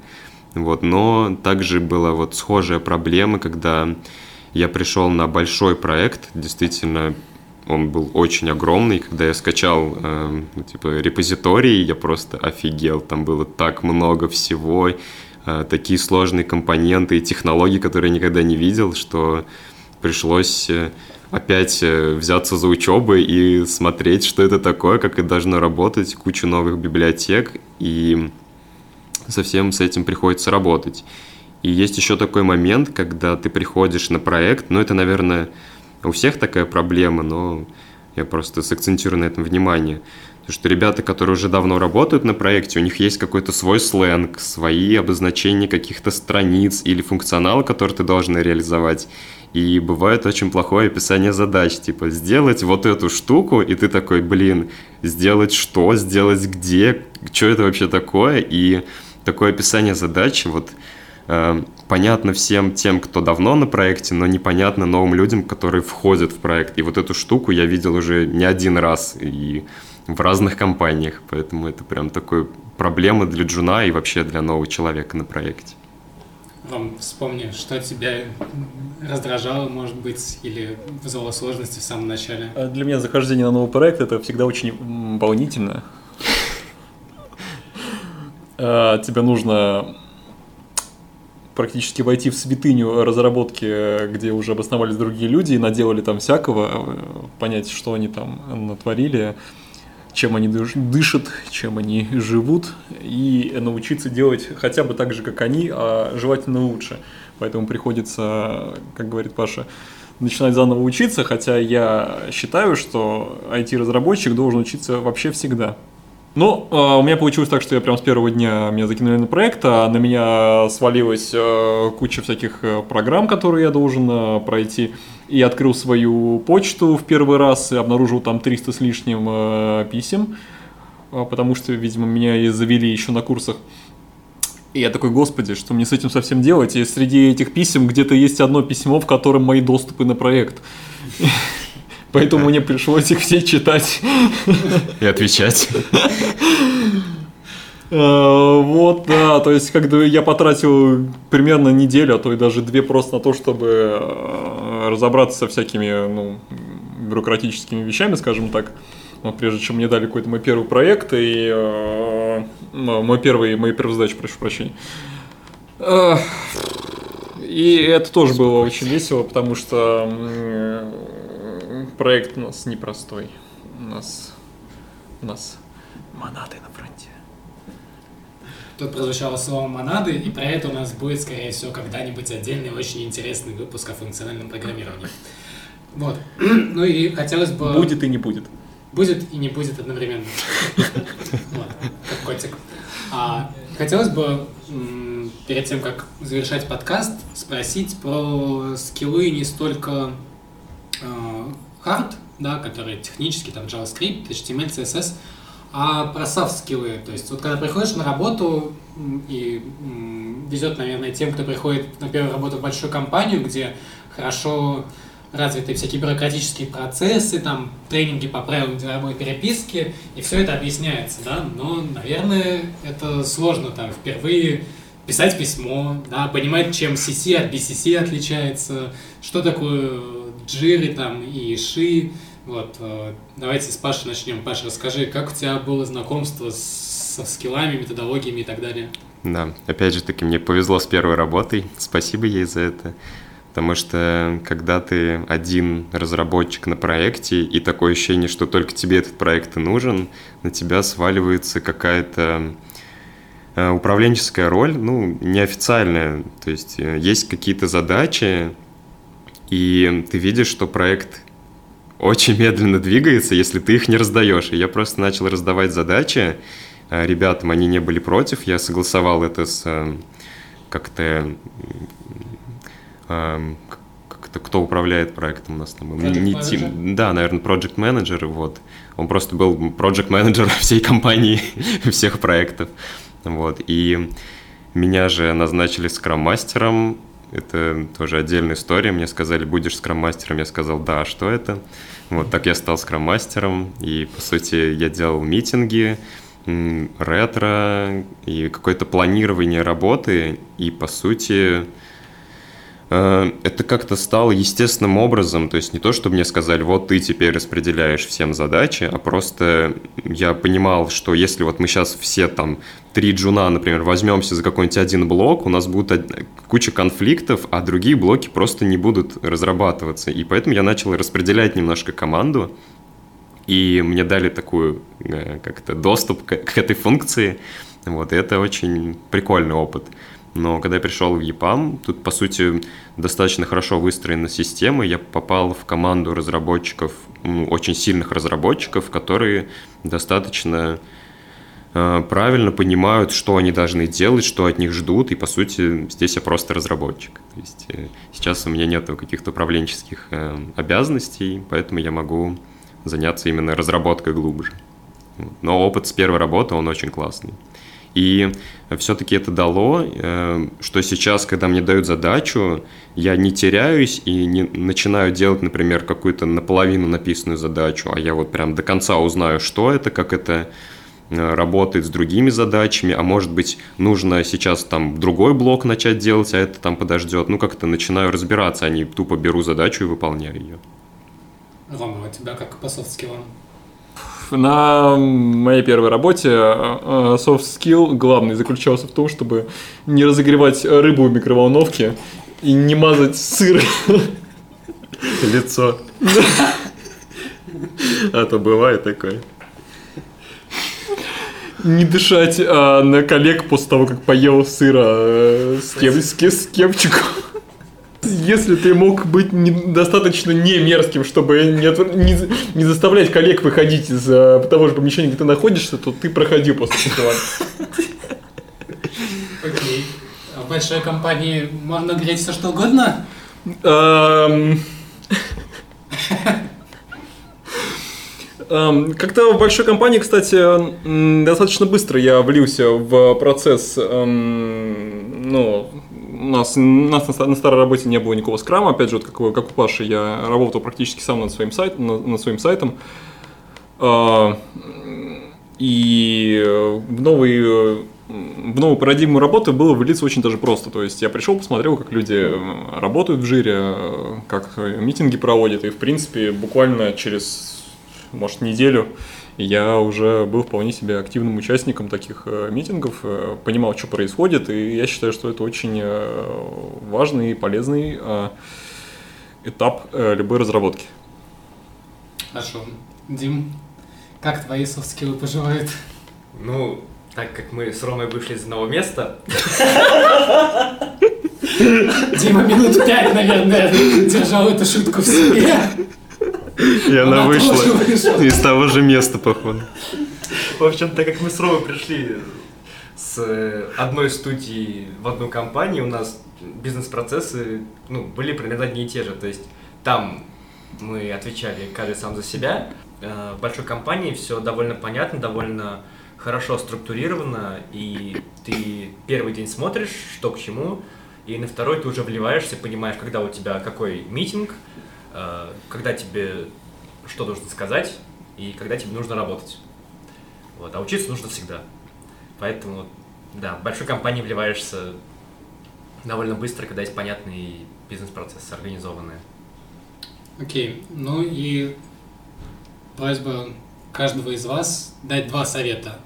Вот, но также была вот схожая проблема, когда я пришел на большой проект, действительно, он был очень огромный. Когда я скачал э, типа репозиторий, я просто офигел. Там было так много всего, э, такие сложные компоненты и технологии, которые я никогда не видел, что пришлось э, опять э, взяться за учебы и смотреть, что это такое, как это должно работать, кучу новых библиотек, и совсем с этим приходится работать. И есть еще такой момент, когда ты приходишь на проект, ну это, наверное, у всех такая проблема, но я просто сакцентирую на этом внимание. Потому что ребята, которые уже давно работают на проекте, у них есть какой-то свой сленг, свои обозначения каких-то страниц или функционала, который ты должен реализовать. И бывает очень плохое описание задач, типа сделать вот эту штуку, и ты такой, блин, сделать что, сделать где, что это вообще такое, и такое описание задачи, вот э, понятно всем тем, кто давно на проекте, но непонятно новым людям, которые входят в проект. И вот эту штуку я видел уже не один раз и в разных компаниях, поэтому это прям такой проблема для джуна и вообще для нового человека на проекте. Вам вспомни, что тебя раздражало, может быть, или вызвало сложности в самом начале? А для меня захождение на новый проект это всегда очень волнительно. А, тебе нужно практически войти в святыню разработки, где уже обосновались другие люди и наделали там всякого, понять, что они там натворили, чем они дышат, чем они живут, и научиться делать хотя бы так же, как они, а желательно лучше. Поэтому приходится, как говорит Паша, начинать заново учиться, хотя я считаю, что IT-разработчик должен учиться вообще всегда. Ну, у меня получилось так, что я прям с первого дня меня закинули на проект, а на меня свалилась э, куча всяких э, программ, которые я должен э, пройти. И открыл свою почту в первый раз и обнаружил там 300 с лишним писем, потому что, видимо, меня и завели еще на курсах. И я такой, господи, что мне с этим совсем делать? И среди этих писем где-то есть одно письмо, в котором мои доступы на проект. Поэтому мне пришлось их все читать. И отвечать. Э, вот, да, то есть, когда я потратил примерно неделю, а то и даже две просто на то, чтобы э, разобраться со всякими, ну, бюрократическими вещами, скажем так, вот, прежде чем мне дали какой-то мой первый проект и э, мой первый, мои первые задачи, прошу прощения. И это тоже было очень весело, потому что проект у нас непростой. У нас, у нас монады на фронте. Тут прозвучало слово «монады», и про это у нас будет, скорее всего, когда-нибудь отдельный очень интересный выпуск о функциональном программировании. Вот. (clears throat) Ну и хотелось бы... Будет и не будет. Будет и не будет одновременно. (laughs) Вот, как котик. А, хотелось бы перед тем, как завершать подкаст, спросить про скиллы не столько а, hard, да, которые технически, там, JavaScript, HTML, CSS, а про soft скиллы. То есть вот когда приходишь на работу, и везет, наверное, тем, кто приходит на первую работу в большую компанию, где хорошо развиты всякие бюрократические процессы, там, тренинги по правилам деловой переписки, и все это объясняется, да, но, наверное, это сложно там впервые писать письмо, да, понимать, чем CC от BCC отличается, что такое джиры там и ши. Вот, э, давайте с Пашей начнем. Паша, расскажи, как у тебя было знакомство со скиллами, методологиями и так далее? Да, опять же таки, мне повезло с первой работой. Спасибо ей за это. Потому что когда ты один разработчик на проекте, и такое ощущение, что только тебе этот проект и нужен, на тебя сваливается какая-то э, управленческая роль, ну, неофициальная. То есть э, есть какие-то задачи, и ты видишь, что проект очень медленно двигается, если ты их не раздаешь. И я просто начал раздавать задачи э, ребятам, они не были против, я согласовал это с э, как-то э, как-то кто управляет проектом у нас там не тим, да, наверное, project менеджер вот. Он просто был project менеджер (laughs) всей компании, (laughs) всех проектов, вот. И меня же назначили скрам-мастером, это тоже отдельная история. Мне сказали, будешь скрам-мастером. Я сказал, да, а что это? Вот так я стал скрам-мастером. И, по сути, я делал митинги, ретро и какое-то планирование работы, и, по сути, это как-то стало естественным образом, то есть не то, что мне сказали, вот ты теперь распределяешь всем задачи, а просто я понимал, что если вот мы сейчас все там три джуна, например, возьмемся за какой-нибудь один блок, у нас будет куча конфликтов, а другие блоки просто не будут разрабатываться. И поэтому я начал распределять немножко команду, и мне дали такую э, как-то доступ к, к этой функции. Вот, и это очень прикольный опыт. Но когда я пришел в EPAM, тут, по сути, достаточно хорошо выстроена система. Я попал в команду разработчиков, ну, очень сильных разработчиков, которые достаточно э, правильно понимают, что они должны делать, что от них ждут, и, по сути, здесь я просто разработчик. То есть э, сейчас у меня нет каких-то управленческих э, обязанностей, поэтому я могу заняться именно разработкой глубже. Но опыт с первой работы, он очень классный. И все-таки это дало, э, что сейчас, когда мне дают задачу, я не теряюсь и не начинаю делать, например, какую-то наполовину написанную задачу, а я вот прям до конца узнаю, что это, как это э, работает с другими задачами, а может быть, нужно сейчас там другой блок начать делать, а это там подождет. Ну, как-то начинаю разбираться, а не тупо беру задачу и выполняю ее. Рома, у тебя как по софт-скиллам? На моей первой работе э, soft skill главный заключался в том, чтобы не разогревать рыбу в микроволновке и не мазать сыр. Лицо. А то бывает такое. Не дышать а, на коллег после того, как поел сыра э, с, кеп, с, с кепчиком. Если ты мог быть недостаточно не мерзким, чтобы не, отвр- не не заставлять коллег выходить из э, того же помещения, где ты находишься, то ты проходил после этого. Окей. А в большой компании можно греть все что угодно? Эм. Эм, Как-то в большой компании, кстати, достаточно быстро я влился в процесс. эм, Ну, у нас, у нас на ста- на старой работе не было никакого скрама. Опять же, вот как, как у Паши, я работал практически сам над своим, сайт, над, над своим сайтом. А, И в новый в новую парадигму работы было влиться очень даже просто. То есть я пришел, посмотрел, как люди э, работают в жире, э, как э, митинги проводят, и в принципе буквально через, может, неделю я уже был вполне себе активным участником таких э, митингов, э, понимал, что происходит, и я считаю, что это очень э, важный и полезный этап любой разработки. Хорошо. Дим, как твои софт-скиллы поживают? Ну, так как мы с Ромой вышли из одного места, Дима минут пять, наверное, держал эту шутку в себе. И она Она вышла из того же места, походу. в общем, так как мы с Ромой пришли с э, одной студии в одну компанию, у нас бизнес-процессы ну, были примерно одни и те же. То есть там мы отвечали каждый сам за себя. Э, В большой компании все довольно понятно, довольно хорошо структурировано, и ты первый день смотришь, что к чему, и на второй ты уже вливаешься, понимаешь, когда у тебя какой митинг, когда тебе что нужно сказать, и когда тебе нужно работать. Вот, а учиться нужно всегда. Поэтому, да, в большой компании вливаешься довольно быстро, когда есть понятный бизнес-процесс, организованный. Окей, ну и просьба каждого из вас дать два совета.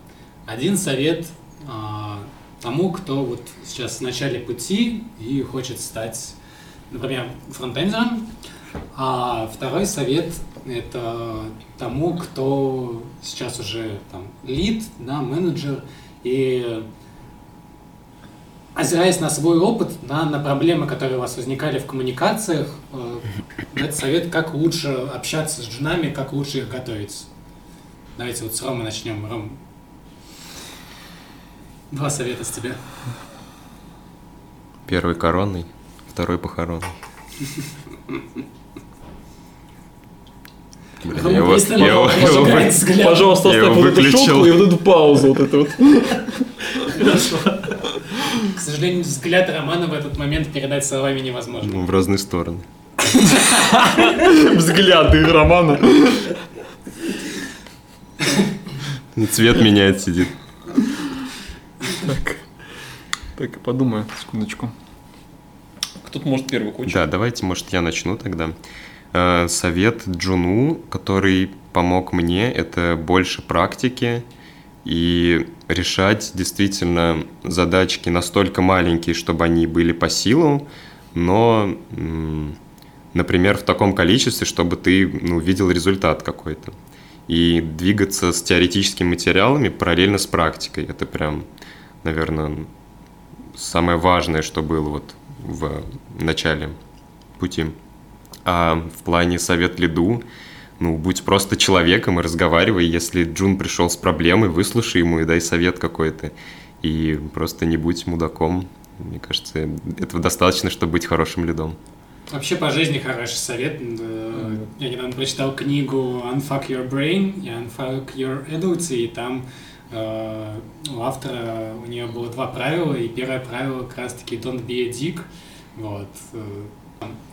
Один совет а, тому, кто вот сейчас в начале пути и хочет стать, например, фронтендером. А второй совет это тому, кто сейчас уже там лид, да, менеджер и озираясь на свой опыт, на, на проблемы, которые у вас возникали в коммуникациях, э, дать совет, как лучше общаться с женами, как лучше их готовить. Давайте вот с Ромы начнем. Ром, два совета с тебя. Первый коронный, второй похоронный. (laughs) Я его- я его- его. Пожалуйста, оставь вот эту шутку и вот эту паузу, вот эту вот. К сожалению, взгляд Романа в этот момент передать словами невозможно. Ну, в разные стороны. Взгляды Романа. Цвет меняет, сидит. Так, так, подумаю, секундочку. Кто-то может первый хочет. Да, давайте, может, я начну тогда. Э, Совет Джуну, который помог мне, это больше практики и решать действительно задачки настолько маленькие, чтобы они были по силу, но, например, в таком количестве, чтобы ты ну, видел результат какой-то. И двигаться с теоретическими материалами параллельно с практикой. Это прям, наверное, самое важное, что было вот в начале пути. А в плане совет лиду, ну, будь просто человеком и разговаривай. Если Джун пришел с проблемой, выслушай ему и дай совет какой-то. И просто не будь мудаком. Мне кажется, этого достаточно, чтобы быть хорошим лидом. Вообще по жизни хороший совет. Э, Я недавно прочитал книгу Unfuck Your Brain и Unfuck Your Adults, и там э, у автора у нее было два правила, и первое правило как раз таки Don't be a dick. Вот.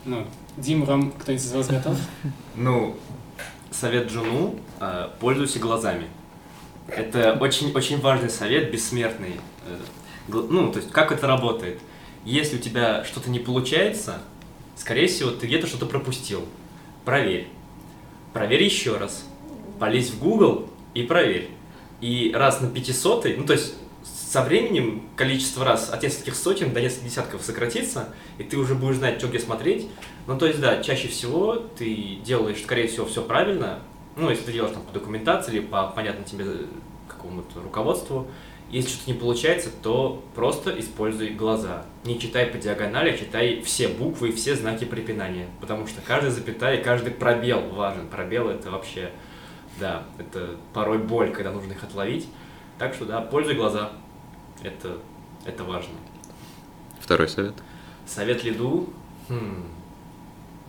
Ну, Дим, Ром, кто-нибудь из вас готов? (laughs) Ну, совет Джуну э, пользуйся глазами. Это очень-очень важный совет, бессмертный. Э, Ну, то есть, как это работает? Если у тебя что-то не получается, скорее всего, ты где-то что-то пропустил. Проверь. Проверь еще раз. Полезь в Google и проверь. И раз на 500, ну, то есть, со временем количество раз от нескольких сотен до нескольких десятков сократится, и ты уже будешь знать, что где смотреть. Ну, то есть, да, чаще всего ты делаешь, скорее всего, все правильно. Ну, если ты делаешь там по документации или по понятному тебе э, какому-то руководству. Если что-то не получается, то просто используй глаза. Не читай по диагонали, а читай все буквы и все знаки препинания. Потому что каждая запятая и каждый пробел важен. Пробел это вообще, да, это порой боль, когда нужно их отловить. Так что, да, пользуй глаза. Это, это важно. Второй совет. Совет Лиду, хм,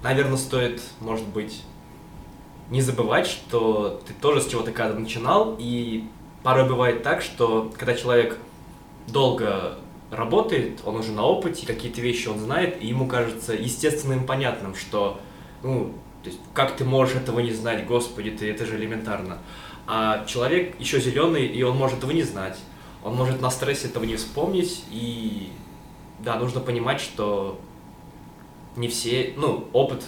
наверное, стоит, может быть, не забывать, что ты тоже с чего-то когда начинал, и порой бывает так, что когда человек долго работает, он уже на опыте, какие-то вещи он знает, и ему кажется естественным понятным, что, ну, то есть, как ты можешь этого не знать, господи, ты, это же элементарно. А человек еще зеленый, и он может этого не знать. Он может на стрессе этого не вспомнить, и да, нужно понимать, что не все, ну, опыт,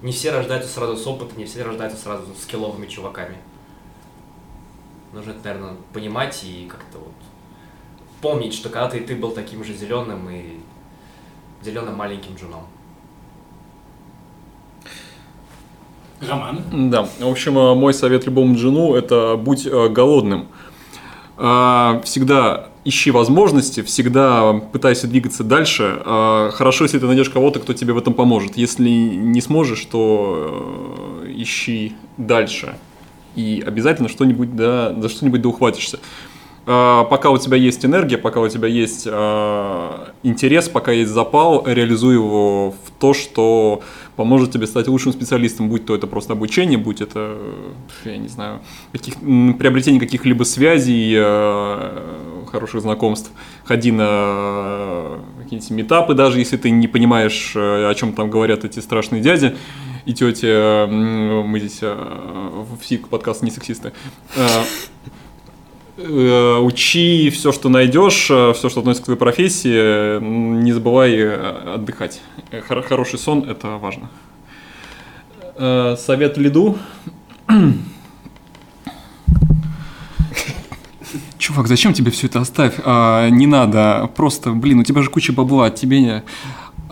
не все рождаются сразу с опытом, не все рождаются сразу с скилловыми чуваками. Нужно это, наверное, понимать и как-то вот помнить, что когда-то и ты был таким же зеленым и зеленым маленьким джуном. Роман. Да, в общем, э, мой совет любому джину – это будь э, голодным. А, Всегда ищи возможности, всегда пытайся двигаться дальше. А, Хорошо, если ты найдешь кого-то, кто тебе в этом поможет. Если не сможешь, то э, ищи дальше. И обязательно что-нибудь, да, за что-нибудь да ухватишься. А, Пока у тебя есть энергия, пока у тебя есть интерес, пока есть запал, реализуй его в то, что поможет тебе стать лучшим специалистом, будь то это просто обучение, будь это, я не знаю, каких, приобретение каких-либо связей, э, хороших знакомств. Ходи на э, какие-нибудь метапы, даже если ты не понимаешь, э, о чем там говорят эти страшные дяди и тети. Мы здесь в СИК подкаст не сексисты. Э, э, учи все, что найдешь, все, что относится к твоей профессии, э, не забывай э, отдыхать. Э, хор- Хороший сон – это важно. Э, Совет Лиду. (coughs) Чувак, зачем тебе все это оставь? А, не надо, просто, блин, у тебя же куча бабла, тебе не...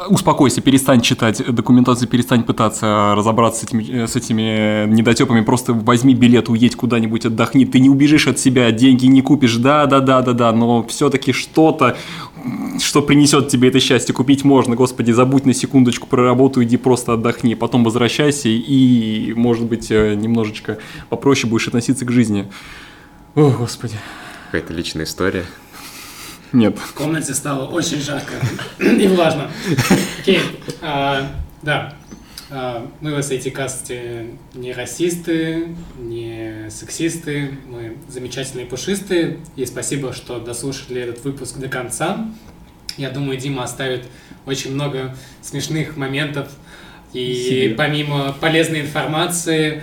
Успокойся, перестань читать документацию, перестань пытаться разобраться с этими, с этими недотепами, просто возьми билет, уедь куда-нибудь, отдохни, ты не убежишь от себя, деньги не купишь, да-да-да-да-да, но все-таки что-то, что принесет тебе это счастье, купить можно, господи, забудь на секундочку про работу, иди просто отдохни, потом возвращайся и, может быть, э, немножечко попроще будешь относиться к жизни. О, господи. Какая-то личная история. Нет. В комнате стало очень жарко (coughs) и влажно. Окей, а, да. А, мы в этой касте не расисты, не сексисты, мы замечательные пушистые. И спасибо, что дослушали этот выпуск до конца. Я думаю, Дима оставит очень много смешных моментов. И Себе. помимо полезной информации,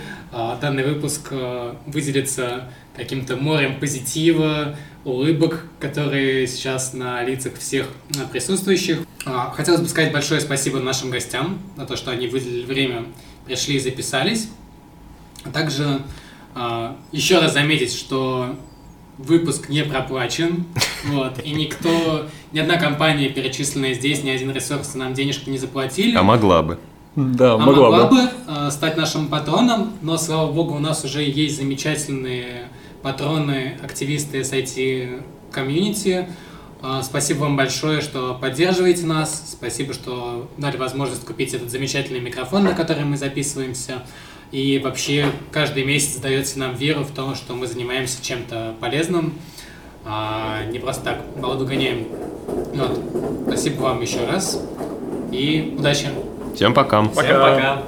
данный выпуск а, выделится каким-то морем позитива, улыбок, которые сейчас на лицах всех а, присутствующих. А, Хотелось бы сказать большое спасибо нашим гостям за то, что они выделили время, пришли и записались. А также а, еще раз заметить, что выпуск не проплачен, (laughs) вот, и никто, ни одна компания, перечисленная здесь, ни один ресурс нам денежку не заплатили. А могла бы. (laughs) Да, А могла, могла бы. бы э, стать нашим патроном, но, слава богу, у нас уже есть замечательные патроны, активисты SIT комьюнити. Э, Спасибо вам большое, что поддерживаете нас. Спасибо, что дали возможность купить этот замечательный микрофон, на который мы записываемся. И вообще каждый месяц даете нам веру в то, что мы занимаемся чем-то полезным. а не просто так балду гоняем. Вот. Спасибо вам еще раз. И удачи! Всем пока. Всем пока.